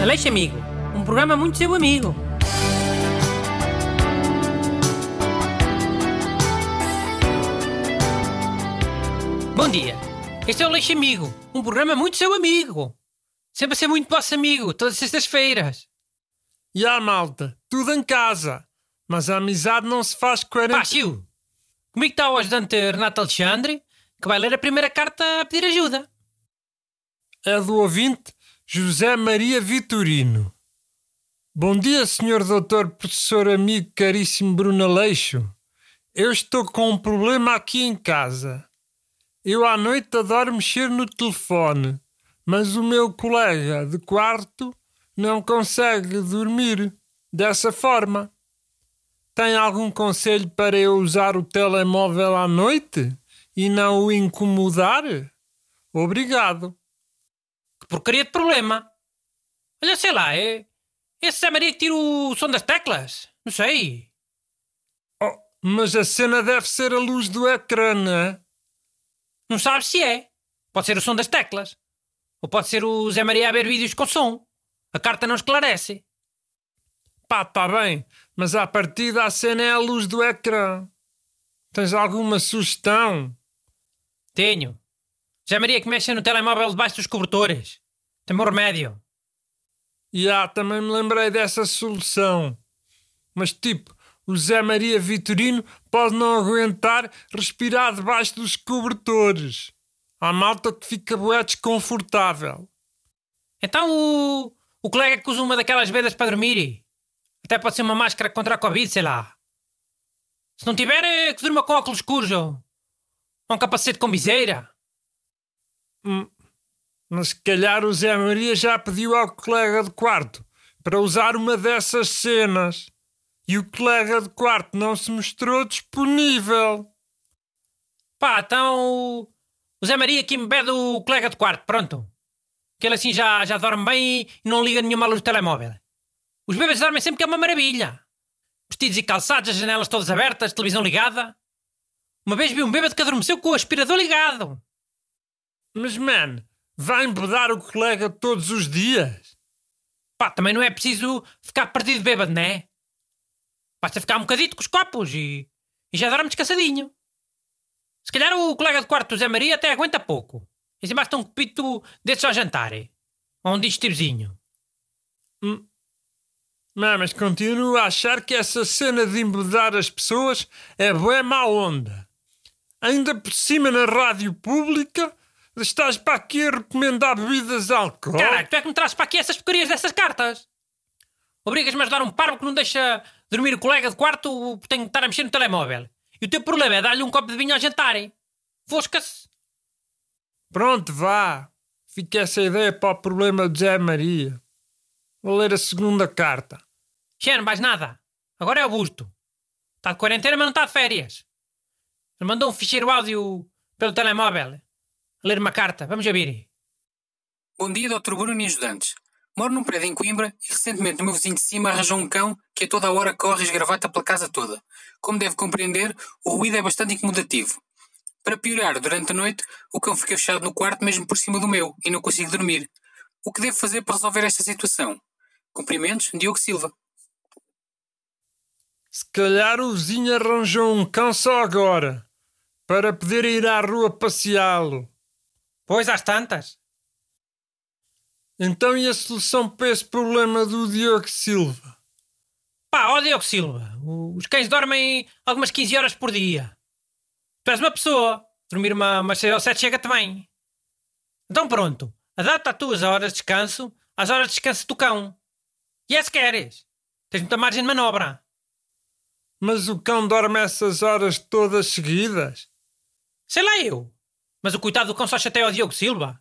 Aleixo Amigo, um programa muito seu amigo. Bom dia, este é o Aleixo Amigo, um programa muito seu amigo. Sempre a ser muito vosso amigo, todas as sextas-feiras. E a malta, tudo em casa. Mas a amizade não se faz quarenta... Pá, Chiu, comigo está o ajudante Renato Alexandre, que vai ler a primeira carta a pedir ajuda. É do ouvinte José Maria Vitorino. Bom dia, senhor doutor, professor, amigo, caríssimo Bruno Aleixo. Eu estou com um problema aqui em casa. Eu à noite adoro mexer no telefone, mas o meu colega de quarto não consegue dormir dessa forma. Tem algum conselho para eu usar o telemóvel à noite e não o incomodar? Obrigado. Que porcaria de problema. Olha, sei lá, é. Esse Zé Maria que tira o som das teclas? Não sei. Oh, mas a cena deve ser a luz do ecrã, não é? Não sabe se é. Pode ser o som das teclas. Ou pode ser o Zé Maria a ver vídeos com som. A carta não esclarece. Pá, tá bem, mas à partida a cena é a luz do ecrã. Tens alguma sugestão? Tenho. Zé Maria que mexe no telemóvel debaixo dos cobertores. Tem meu remédio. E ah, também me lembrei dessa solução. Mas tipo, o Zé Maria Vitorino pode não aguentar respirar debaixo dos cobertores. Há malta que fica bué desconfortável. Então o, o colega que usa uma daquelas vedas para dormir. Até pode ser uma máscara contra a Covid, sei lá. Se não tiver, é que durma com óculos escuros ou um capacete com viseira. Hum, mas se calhar o Zé Maria já pediu ao colega de quarto para usar uma dessas cenas. E o colega de quarto não se mostrou disponível. Pá, então o Zé Maria me pede o colega de quarto, pronto. Que ele assim já, já dorme bem e não liga nenhuma luz do telemóvel. Os bebês dormem sempre que é uma maravilha. Vestidos e calçados, as janelas todas abertas, televisão ligada. Uma vez vi um bêbado que adormeceu com o aspirador ligado. Mas, man, vai embedar o colega todos os dias? Pá, também não é preciso ficar perdido bêbado, não é? Basta ficar um bocadito com os copos e, e já dorme descansadinho. Se calhar o colega de quarto do Zé Maria até aguenta pouco. E se basta um copito desses ao jantar. Ou um digestivozinho. Hum. Não, mas continuo a achar que essa cena de embedar as pessoas é boa má onda. Ainda por cima na rádio pública estás para aqui a recomendar bebidas alcoólicas. Caralho, tu é que me trazes para aqui essas porcarias dessas cartas. Obrigas-me a ajudar um parvo que não deixa dormir o colega de quarto porque tenho que estar a mexer no telemóvel. E o teu problema é dar-lhe um copo de vinho ao jantar. Fosca-se. Pronto, vá. Fica essa ideia para o problema de Zé Maria. Vou ler a segunda carta. Xer, mais nada. Agora é o busto. Está de quarentena, mas não está de férias. Ele mandou um ficheiro áudio pelo telemóvel. A ler uma carta. Vamos ver. Bom dia, Dr. Bruno e ajudantes. Moro num prédio em Coimbra e recentemente o meu vizinho de cima arranjou um cão que a toda a hora corre e esgravata pela casa toda. Como deve compreender, o ruído é bastante incomodativo. Para piorar, durante a noite, o cão fica fechado no quarto mesmo por cima do meu e não consigo dormir. O que devo fazer para resolver esta situação? Cumprimentos, Diogo Silva. Se calhar o vizinho arranjou um cão só agora, para poder ir à rua passeá-lo. Pois às tantas. Então e a solução para esse problema do Diogo Silva? Pá, ó Diogo Silva, os cães dormem algumas 15 horas por dia. Tu és uma pessoa, dormir uma, uma 6 ou 7 chega também. Então pronto, adapta as tuas horas de descanso às horas de descanso do cão. E é se queres. Tens muita margem de manobra. Mas o cão dorme essas horas todas seguidas? Sei lá eu. Mas o coitado do cão só chateia o Diogo Silva.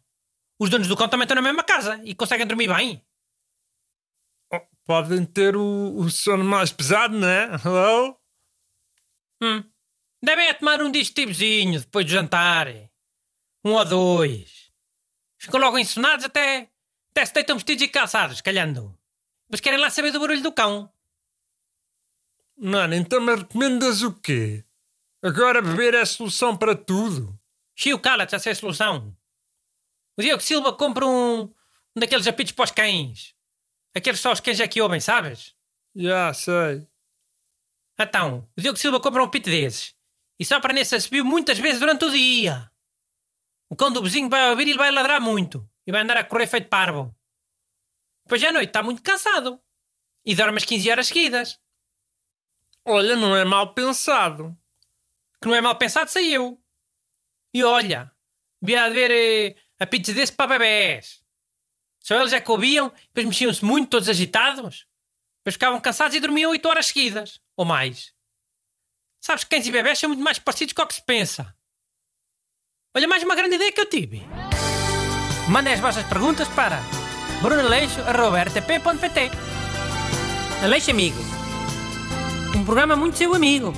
Os donos do cão também estão na mesma casa e conseguem dormir bem. Oh, podem ter o, o, sono mais pesado, não é? Hello? Hum. Devem é tomar um digestivozinho depois do jantar. Um ou dois. Ficam logo ensonados até, até se deitam vestidos e calçados, calhando. Mas querem lá saber do barulho do cão. Mano, então me recomendas o quê? Agora beber é a solução para tudo. Chiu, cala-te, essa é a solução. O Diogo Silva compra um, um daqueles apitos para os cães. Aqueles só os cães é que ouvem, sabes? Já sei. Então, o Diogo Silva compra um pito desses. E só para nesse subiu muitas vezes durante o dia. O cão do vizinho vai ouvir e ele vai ladrar muito. E vai andar a correr feito parvo. Depois à noite está muito cansado. E dorme as 15 horas seguidas. Olha, não é mal pensado. Que não é mal pensado, sei eu. E olha, devia haver eh, a pizza desse para bebés. Só eles é que ouviam, depois mexiam-se muito, todos agitados. Depois ficavam cansados e dormiam 8 horas seguidas. Ou mais. Sabes que cães e bebés são muito mais parecidos com o que se pensa. Olha, mais uma grande ideia que eu tive. Mandem as vossas perguntas para brunaleixo.rtp.pt Aleixo Amigo. Um programa muito seu amigo.